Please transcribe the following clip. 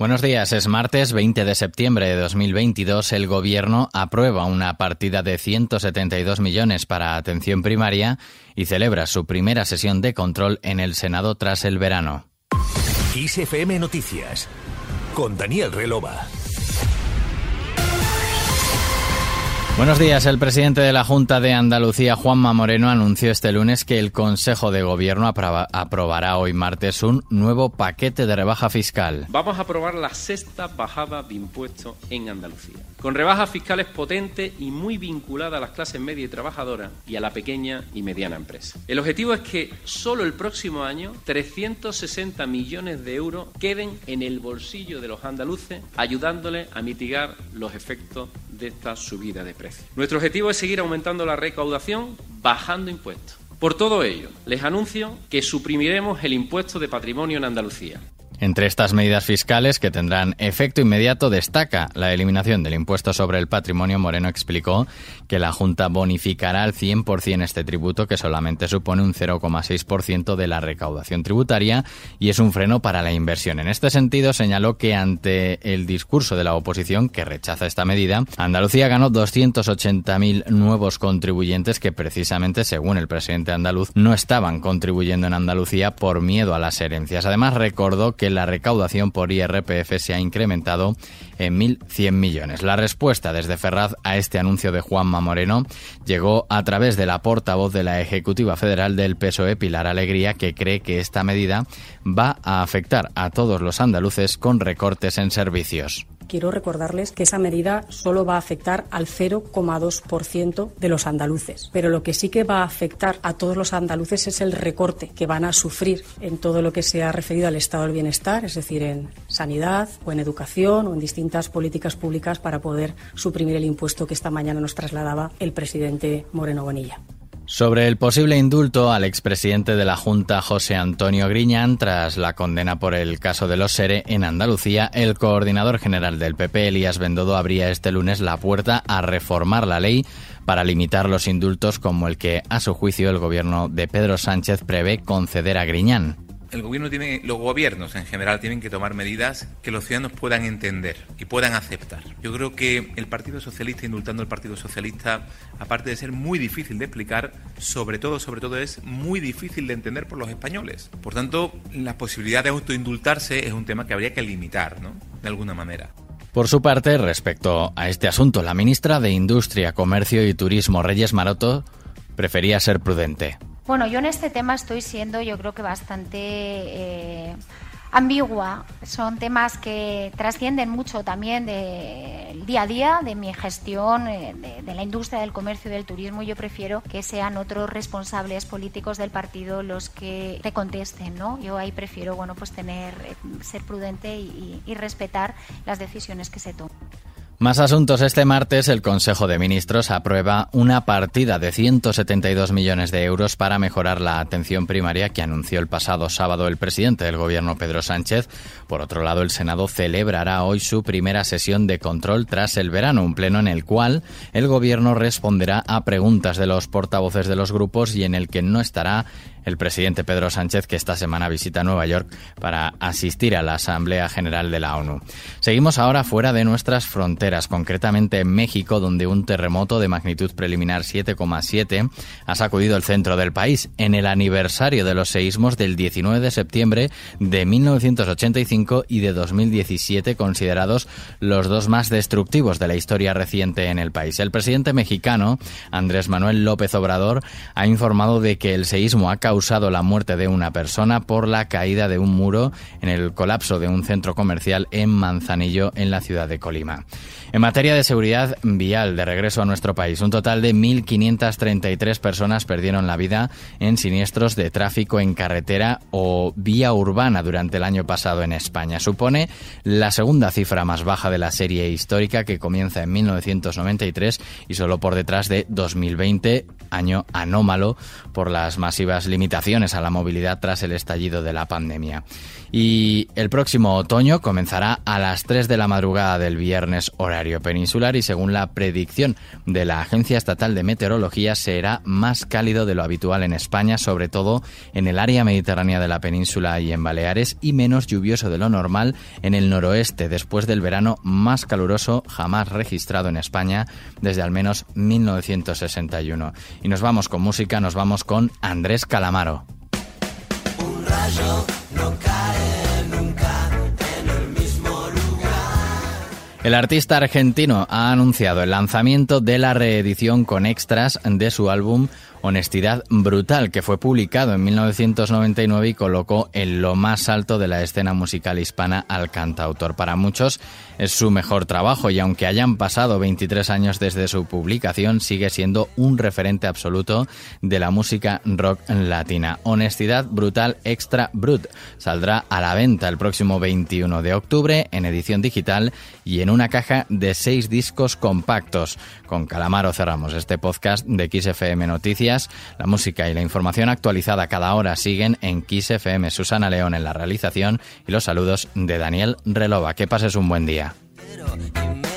Buenos días, es martes 20 de septiembre de 2022. El Gobierno aprueba una partida de 172 millones para atención primaria y celebra su primera sesión de control en el Senado tras el verano. XFM Noticias con Daniel Relova. Buenos días. El presidente de la Junta de Andalucía, Juanma Moreno, anunció este lunes que el Consejo de Gobierno aprobará hoy martes un nuevo paquete de rebaja fiscal. Vamos a aprobar la sexta bajada de impuestos en Andalucía, con rebajas fiscales potentes y muy vinculadas a las clases media y trabajadoras y a la pequeña y mediana empresa. El objetivo es que solo el próximo año 360 millones de euros queden en el bolsillo de los andaluces, ayudándoles a mitigar los efectos de esta subida de precios. Nuestro objetivo es seguir aumentando la recaudación bajando impuestos. Por todo ello, les anuncio que suprimiremos el impuesto de patrimonio en Andalucía. Entre estas medidas fiscales que tendrán efecto inmediato destaca la eliminación del impuesto sobre el patrimonio. Moreno explicó que la Junta bonificará al 100% este tributo, que solamente supone un 0,6% de la recaudación tributaria y es un freno para la inversión. En este sentido, señaló que ante el discurso de la oposición que rechaza esta medida, Andalucía ganó 280.000 nuevos contribuyentes que precisamente, según el presidente andaluz, no estaban contribuyendo en Andalucía por miedo a las herencias. Además, recordó que la recaudación por IRPF se ha incrementado en 1.100 millones. La respuesta desde Ferraz a este anuncio de Juanma Moreno llegó a través de la portavoz de la Ejecutiva Federal del PSOE, Pilar Alegría, que cree que esta medida va a afectar a todos los andaluces con recortes en servicios quiero recordarles que esa medida solo va a afectar al 0,2% de los andaluces. Pero lo que sí que va a afectar a todos los andaluces es el recorte que van a sufrir en todo lo que se ha referido al estado del bienestar, es decir, en sanidad o en educación o en distintas políticas públicas para poder suprimir el impuesto que esta mañana nos trasladaba el presidente Moreno Bonilla. Sobre el posible indulto al expresidente de la Junta, José Antonio Griñán, tras la condena por el caso de los SERE en Andalucía, el coordinador general del PP, Elías Bendodo, abría este lunes la puerta a reformar la ley para limitar los indultos como el que, a su juicio, el gobierno de Pedro Sánchez prevé conceder a Griñán el gobierno tiene, los gobiernos en general tienen que tomar medidas que los ciudadanos puedan entender y puedan aceptar. Yo creo que el Partido Socialista, indultando al Partido Socialista, aparte de ser muy difícil de explicar, sobre todo, sobre todo es muy difícil de entender por los españoles. Por tanto, la posibilidad de autoindultarse es un tema que habría que limitar, ¿no? De alguna manera. Por su parte, respecto a este asunto, la ministra de Industria, Comercio y Turismo, Reyes Maroto, prefería ser prudente. Bueno, yo en este tema estoy siendo, yo creo que bastante eh, ambigua. Son temas que trascienden mucho también del día a día, de mi gestión, eh, de, la industria del comercio y del turismo. Yo prefiero que sean otros responsables políticos del partido los que te contesten, ¿no? Yo ahí prefiero, bueno, pues tener, eh, ser prudente y respetar las decisiones que se toman. Más asuntos. Este martes el Consejo de Ministros aprueba una partida de 172 millones de euros para mejorar la atención primaria que anunció el pasado sábado el presidente del Gobierno, Pedro Sánchez. Por otro lado, el Senado celebrará hoy su primera sesión de control tras el verano, un pleno en el cual el Gobierno responderá a preguntas de los portavoces de los grupos y en el que no estará el presidente Pedro Sánchez, que esta semana visita Nueva York para asistir a la Asamblea General de la ONU. Seguimos ahora fuera de nuestras fronteras, concretamente en México, donde un terremoto de magnitud preliminar 7,7 ha sacudido el centro del país en el aniversario de los seísmos del 19 de septiembre de 1985 y de 2017, considerados los dos más destructivos de la historia reciente en el país. El presidente mexicano, Andrés Manuel López Obrador, ha informado de que el seísmo ha causado la muerte de una persona por la caída de un muro en el colapso de un centro comercial en Manzanillo, en la ciudad de Colima. En materia de seguridad vial, de regreso a nuestro país, un total de 1.533 personas perdieron la vida en siniestros de tráfico en carretera o vía urbana durante el año pasado en España. Supone la segunda cifra más baja de la serie histórica que comienza en 1993 y solo por detrás de 2020, año anómalo por las masivas limitaciones limitaciones a la movilidad tras el estallido de la pandemia. Y el próximo otoño comenzará a las 3 de la madrugada del viernes horario peninsular y según la predicción de la Agencia Estatal de Meteorología será más cálido de lo habitual en España, sobre todo en el área mediterránea de la península y en Baleares y menos lluvioso de lo normal en el noroeste después del verano más caluroso jamás registrado en España desde al menos 1961. Y nos vamos con música, nos vamos con Andrés Un rayo no cae nunca en el mismo lugar. El artista argentino ha anunciado el lanzamiento de la reedición con extras de su álbum Honestidad Brutal, que fue publicado en 1999 y colocó en lo más alto de la escena musical hispana al cantautor. Para muchos es su mejor trabajo y aunque hayan pasado 23 años desde su publicación, sigue siendo un referente absoluto de la música rock latina. Honestidad Brutal Extra Brut saldrá a la venta el próximo 21 de octubre en edición digital y en una caja de seis discos compactos. Con Calamaro cerramos este podcast de XFM Noticias la música y la información actualizada cada hora siguen en Kiss FM. Susana León en la realización y los saludos de Daniel Relova. Que pases un buen día. little. You